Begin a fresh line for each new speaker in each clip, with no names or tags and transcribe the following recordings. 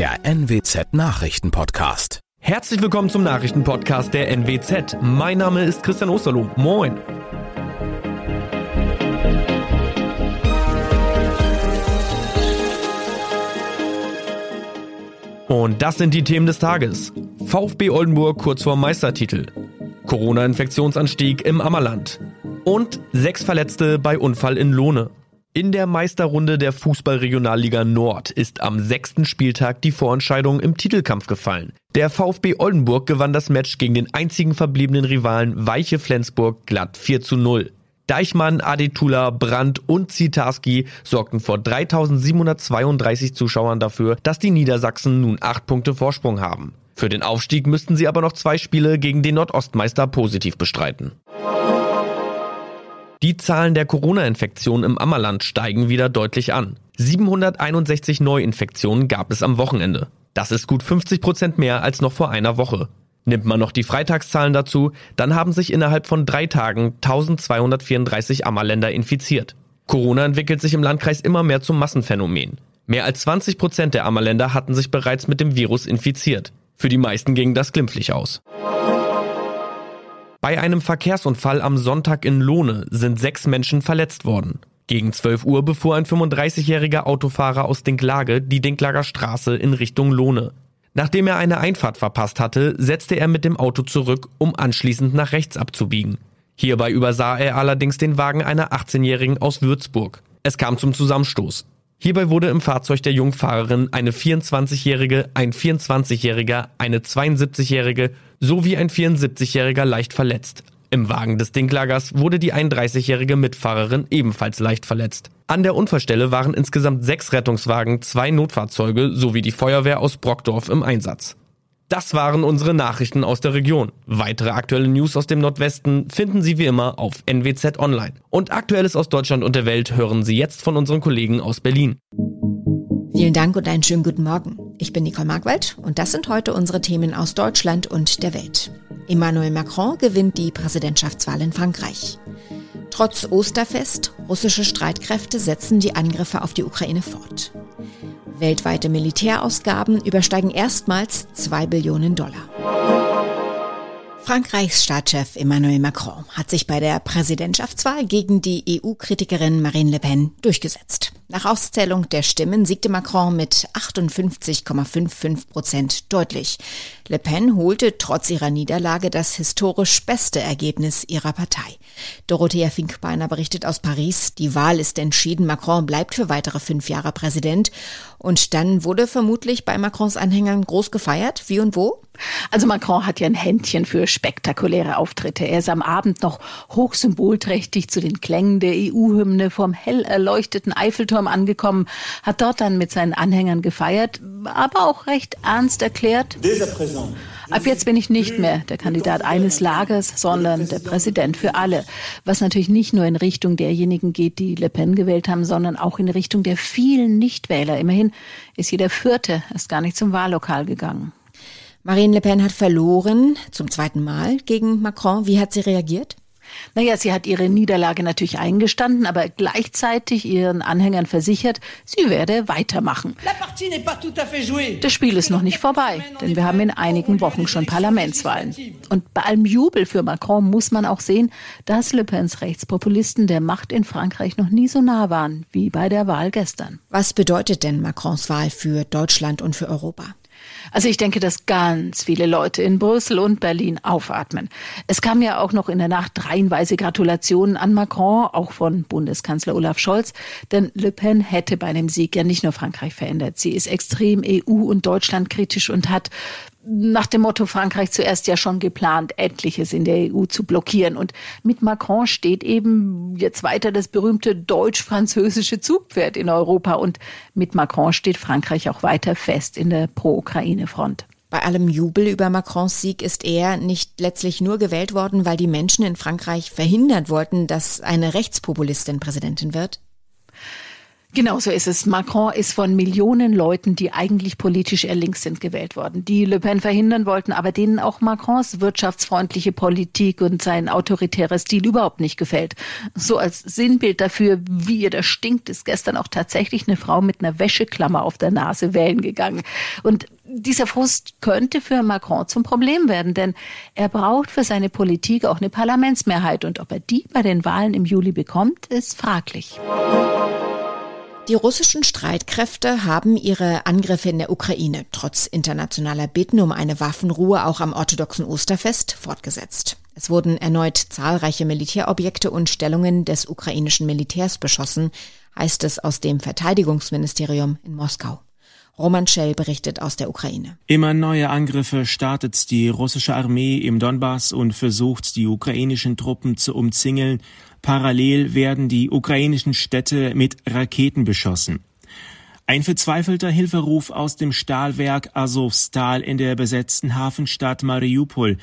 der NWZ Nachrichtenpodcast.
Herzlich willkommen zum Nachrichtenpodcast der NWZ. Mein Name ist Christian Osterloh. Moin. Und das sind die Themen des Tages. VfB Oldenburg kurz vor Meistertitel. Corona-Infektionsanstieg im Ammerland. Und sechs Verletzte bei Unfall in Lohne. In der Meisterrunde der Fußballregionalliga Nord ist am sechsten Spieltag die Vorentscheidung im Titelkampf gefallen. Der VfB Oldenburg gewann das Match gegen den einzigen verbliebenen Rivalen Weiche Flensburg glatt 4 zu 0. Deichmann, Adetula, Brandt und Zitarski sorgten vor 3732 Zuschauern dafür, dass die Niedersachsen nun acht Punkte Vorsprung haben. Für den Aufstieg müssten sie aber noch zwei Spiele gegen den Nordostmeister positiv bestreiten. Die Zahlen der Corona-Infektionen im Ammerland steigen wieder deutlich an. 761 Neuinfektionen gab es am Wochenende. Das ist gut 50 Prozent mehr als noch vor einer Woche. Nimmt man noch die Freitagszahlen dazu, dann haben sich innerhalb von drei Tagen 1234 Ammerländer infiziert. Corona entwickelt sich im Landkreis immer mehr zum Massenphänomen. Mehr als 20 Prozent der Ammerländer hatten sich bereits mit dem Virus infiziert. Für die meisten ging das glimpflich aus. Bei einem Verkehrsunfall am Sonntag in Lohne sind sechs Menschen verletzt worden. Gegen 12 Uhr befuhr ein 35-jähriger Autofahrer aus Dinklage die Dinklager Straße in Richtung Lohne. Nachdem er eine Einfahrt verpasst hatte, setzte er mit dem Auto zurück, um anschließend nach rechts abzubiegen. Hierbei übersah er allerdings den Wagen einer 18-Jährigen aus Würzburg. Es kam zum Zusammenstoß. Hierbei wurde im Fahrzeug der Jungfahrerin eine 24-Jährige, ein 24-Jähriger, eine 72-Jährige sowie ein 74-Jähriger leicht verletzt. Im Wagen des Dinklagers wurde die 31-jährige Mitfahrerin ebenfalls leicht verletzt. An der Unfallstelle waren insgesamt sechs Rettungswagen, zwei Notfahrzeuge sowie die Feuerwehr aus Brockdorf im Einsatz. Das waren unsere Nachrichten aus der Region. Weitere aktuelle News aus dem Nordwesten finden Sie wie immer auf NWZ Online. Und Aktuelles aus Deutschland und der Welt hören Sie jetzt von unseren Kollegen aus Berlin.
Vielen Dank und einen schönen guten Morgen. Ich bin Nicole Markwald und das sind heute unsere Themen aus Deutschland und der Welt. Emmanuel Macron gewinnt die Präsidentschaftswahl in Frankreich. Trotz Osterfest, russische Streitkräfte setzen die Angriffe auf die Ukraine fort. Weltweite Militärausgaben übersteigen erstmals 2 Billionen Dollar. Frankreichs Staatschef Emmanuel Macron hat sich bei der Präsidentschaftswahl gegen die EU-Kritikerin Marine Le Pen durchgesetzt. Nach Auszählung der Stimmen siegte Macron mit 58,55 Prozent deutlich. Le Pen holte trotz ihrer Niederlage das historisch beste Ergebnis ihrer Partei. Dorothea Finkbeiner berichtet aus Paris, die Wahl ist entschieden, Macron bleibt für weitere fünf Jahre Präsident. Und dann wurde vermutlich bei Macrons Anhängern groß gefeiert. Wie und wo?
Also Macron hat ja ein Händchen für spektakuläre Auftritte. Er ist am Abend noch hochsymbolträchtig zu den Klängen der EU-Hymne vom hell erleuchteten Eiffelturm angekommen, hat dort dann mit seinen Anhängern gefeiert, aber auch recht ernst erklärt. Ab jetzt bin ich nicht mehr der Kandidat eines Lagers, sondern der Präsident für alle. Was natürlich nicht nur in Richtung derjenigen geht, die Le Pen gewählt haben, sondern auch in Richtung der vielen Nichtwähler. Immerhin ist jeder Vierte erst gar nicht zum Wahllokal gegangen.
Marine Le Pen hat verloren, zum zweiten Mal gegen Macron. Wie hat sie reagiert?
Naja, sie hat ihre Niederlage natürlich eingestanden, aber gleichzeitig ihren Anhängern versichert, sie werde weitermachen. Das Spiel ist noch nicht vorbei, denn wir haben in einigen Wochen schon Parlamentswahlen. Und bei allem Jubel für Macron muss man auch sehen, dass Le Pens Rechtspopulisten der Macht in Frankreich noch nie so nah waren wie bei der Wahl gestern.
Was bedeutet denn Macrons Wahl für Deutschland und für Europa?
Also ich denke, dass ganz viele Leute in Brüssel und Berlin aufatmen. Es kam ja auch noch in der Nacht reihenweise Gratulationen an Macron, auch von Bundeskanzler Olaf Scholz, denn Le Pen hätte bei einem Sieg ja nicht nur Frankreich verändert. Sie ist extrem EU- und Deutschland kritisch und hat nach dem Motto Frankreich zuerst ja schon geplant, etliches in der EU zu blockieren. Und mit Macron steht eben jetzt weiter das berühmte deutsch-französische Zugpferd in Europa. Und mit Macron steht Frankreich auch weiter fest in der Pro-Ukraine-Front.
Bei allem Jubel über Macrons Sieg ist er nicht letztlich nur gewählt worden, weil die Menschen in Frankreich verhindert wollten, dass eine Rechtspopulistin Präsidentin wird?
Genau so ist es. Macron ist von Millionen Leuten, die eigentlich politisch eher links sind, gewählt worden, die Le Pen verhindern wollten, aber denen auch Macrons wirtschaftsfreundliche Politik und sein autoritärer Stil überhaupt nicht gefällt. So als Sinnbild dafür, wie ihr das stinkt, ist gestern auch tatsächlich eine Frau mit einer Wäscheklammer auf der Nase wählen gegangen. Und dieser Frust könnte für Macron zum Problem werden, denn er braucht für seine Politik auch eine Parlamentsmehrheit und ob er die bei den Wahlen im Juli bekommt, ist fraglich.
Die russischen Streitkräfte haben ihre Angriffe in der Ukraine trotz internationaler Bitten um eine Waffenruhe auch am orthodoxen Osterfest fortgesetzt. Es wurden erneut zahlreiche Militärobjekte und Stellungen des ukrainischen Militärs beschossen, heißt es aus dem Verteidigungsministerium in Moskau. Roman Schell berichtet aus der Ukraine.
Immer neue Angriffe startet die russische Armee im Donbass und versucht, die ukrainischen Truppen zu umzingeln. Parallel werden die ukrainischen Städte mit Raketen beschossen. Ein verzweifelter Hilferuf aus dem Stahlwerk Azovstal in der besetzten Hafenstadt Mariupol.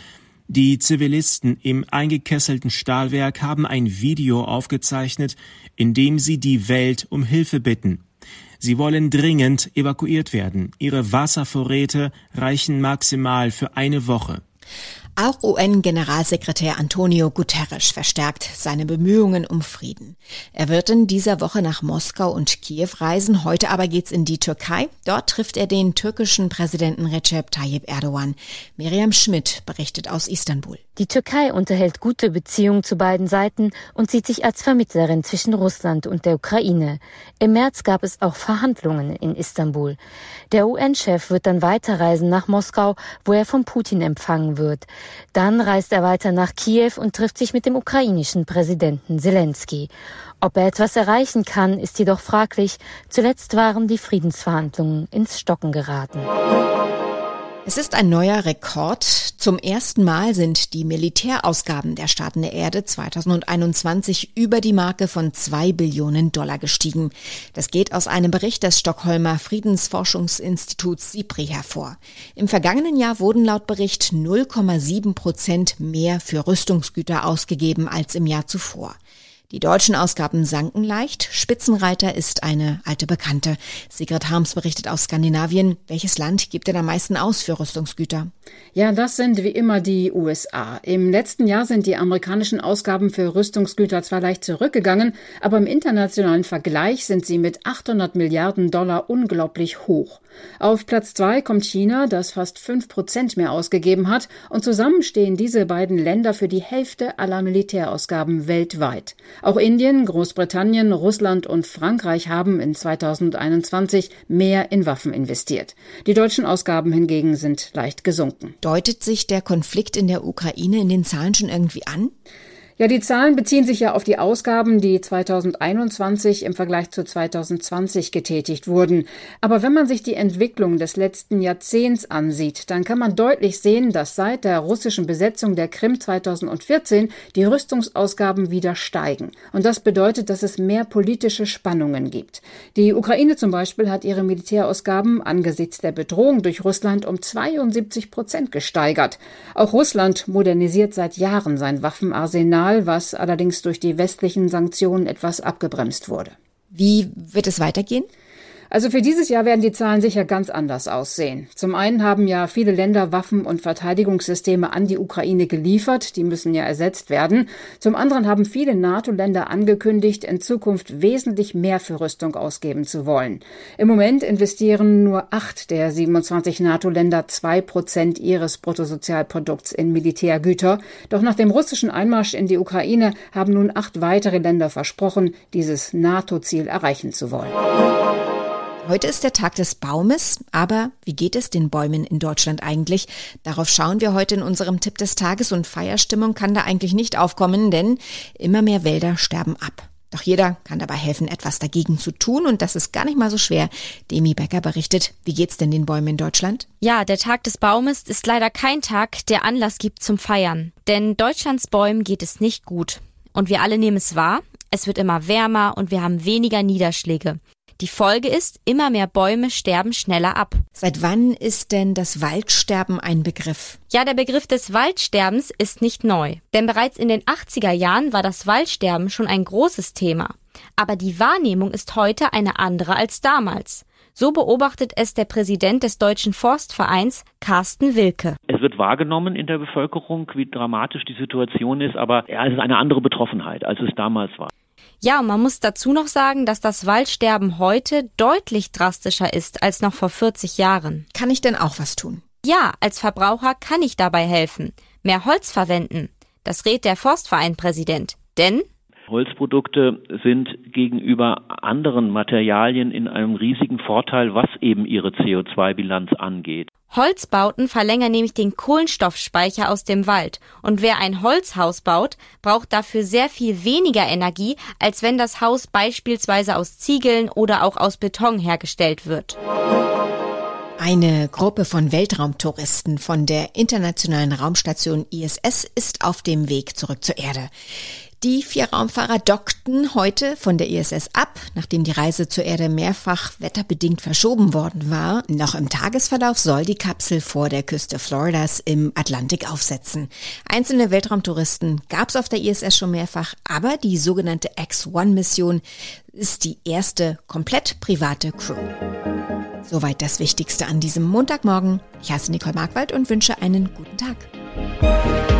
Die Zivilisten im eingekesselten Stahlwerk haben ein Video aufgezeichnet, in dem sie die Welt um Hilfe bitten. Sie wollen dringend evakuiert werden. Ihre Wasservorräte reichen maximal für eine Woche.
Auch UN-Generalsekretär Antonio Guterres verstärkt seine Bemühungen um Frieden. Er wird in dieser Woche nach Moskau und Kiew reisen. Heute aber geht's in die Türkei. Dort trifft er den türkischen Präsidenten Recep Tayyip Erdogan. Miriam Schmidt berichtet aus Istanbul.
Die Türkei unterhält gute Beziehungen zu beiden Seiten und sieht sich als Vermittlerin zwischen Russland und der Ukraine. Im März gab es auch Verhandlungen in Istanbul. Der UN-Chef wird dann weiterreisen nach Moskau, wo er von Putin empfangen wird. Dann reist er weiter nach Kiew und trifft sich mit dem ukrainischen Präsidenten Zelensky. Ob er etwas erreichen kann, ist jedoch fraglich. Zuletzt waren die Friedensverhandlungen ins Stocken geraten.
Es ist ein neuer Rekord. Zum ersten Mal sind die Militärausgaben der Staaten der Erde 2021 über die Marke von zwei Billionen Dollar gestiegen. Das geht aus einem Bericht des Stockholmer Friedensforschungsinstituts SIPRI hervor. Im vergangenen Jahr wurden laut Bericht 0,7 Prozent mehr für Rüstungsgüter ausgegeben als im Jahr zuvor. Die deutschen Ausgaben sanken leicht. Spitzenreiter ist eine alte Bekannte. Sigrid Harms berichtet aus Skandinavien. Welches Land gibt denn am meisten aus für Rüstungsgüter?
Ja, das sind wie immer die USA. Im letzten Jahr sind die amerikanischen Ausgaben für Rüstungsgüter zwar leicht zurückgegangen, aber im internationalen Vergleich sind sie mit 800 Milliarden Dollar unglaublich hoch. Auf Platz zwei kommt China, das fast fünf Prozent mehr ausgegeben hat, und zusammen stehen diese beiden Länder für die Hälfte aller Militärausgaben weltweit. Auch Indien, Großbritannien, Russland und Frankreich haben in 2021 mehr in Waffen investiert. Die deutschen Ausgaben hingegen sind leicht gesunken.
Deutet sich der Konflikt in der Ukraine in den Zahlen schon irgendwie an?
Ja, die Zahlen beziehen sich ja auf die Ausgaben, die 2021 im Vergleich zu 2020 getätigt wurden. Aber wenn man sich die Entwicklung des letzten Jahrzehnts ansieht, dann kann man deutlich sehen, dass seit der russischen Besetzung der Krim 2014 die Rüstungsausgaben wieder steigen. Und das bedeutet, dass es mehr politische Spannungen gibt. Die Ukraine zum Beispiel hat ihre Militärausgaben angesichts der Bedrohung durch Russland um 72 Prozent gesteigert. Auch Russland modernisiert seit Jahren sein Waffenarsenal Signal, was allerdings durch die westlichen Sanktionen etwas abgebremst wurde.
Wie wird es weitergehen?
Also für dieses Jahr werden die Zahlen sicher ganz anders aussehen. Zum einen haben ja viele Länder Waffen und Verteidigungssysteme an die Ukraine geliefert, die müssen ja ersetzt werden. Zum anderen haben viele NATO-Länder angekündigt, in Zukunft wesentlich mehr für Rüstung ausgeben zu wollen. Im Moment investieren nur acht der 27 NATO-Länder zwei Prozent ihres Bruttosozialprodukts in Militärgüter. Doch nach dem russischen Einmarsch in die Ukraine haben nun acht weitere Länder versprochen, dieses NATO-Ziel erreichen zu wollen.
Heute ist der Tag des Baumes, aber wie geht es den Bäumen in Deutschland eigentlich? Darauf schauen wir heute in unserem Tipp des Tages und Feierstimmung kann da eigentlich nicht aufkommen, denn immer mehr Wälder sterben ab. Doch jeder kann dabei helfen, etwas dagegen zu tun und das ist gar nicht mal so schwer. Demi Becker berichtet, wie geht's denn den Bäumen in Deutschland?
Ja, der Tag des Baumes ist leider kein Tag, der Anlass gibt zum Feiern. Denn Deutschlands Bäumen geht es nicht gut. Und wir alle nehmen es wahr. Es wird immer wärmer und wir haben weniger Niederschläge. Die Folge ist, immer mehr Bäume sterben schneller ab.
Seit wann ist denn das Waldsterben ein Begriff?
Ja, der Begriff des Waldsterbens ist nicht neu. Denn bereits in den 80er Jahren war das Waldsterben schon ein großes Thema. Aber die Wahrnehmung ist heute eine andere als damals. So beobachtet es der Präsident des Deutschen Forstvereins, Carsten Wilke.
Es wird wahrgenommen in der Bevölkerung, wie dramatisch die Situation ist, aber ja, es ist eine andere Betroffenheit, als es damals war.
Ja, und man muss dazu noch sagen, dass das Waldsterben heute deutlich drastischer ist als noch vor 40 Jahren.
Kann ich denn auch was tun?
Ja, als Verbraucher kann ich dabei helfen. Mehr Holz verwenden. Das rät der Forstvereinpräsident. Denn
Holzprodukte sind gegenüber anderen Materialien in einem riesigen Vorteil, was eben ihre CO2-Bilanz angeht.
Holzbauten verlängern nämlich den Kohlenstoffspeicher aus dem Wald. Und wer ein Holzhaus baut, braucht dafür sehr viel weniger Energie, als wenn das Haus beispielsweise aus Ziegeln oder auch aus Beton hergestellt wird.
Eine Gruppe von Weltraumtouristen von der internationalen Raumstation ISS ist auf dem Weg zurück zur Erde. Die vier Raumfahrer dockten heute von der ISS ab, nachdem die Reise zur Erde mehrfach wetterbedingt verschoben worden war. Noch im Tagesverlauf soll die Kapsel vor der Küste Floridas im Atlantik aufsetzen. Einzelne Weltraumtouristen gab es auf der ISS schon mehrfach, aber die sogenannte X-1-Mission ist die erste komplett private Crew. Soweit das Wichtigste an diesem Montagmorgen. Ich heiße Nicole Markwald und wünsche einen guten Tag.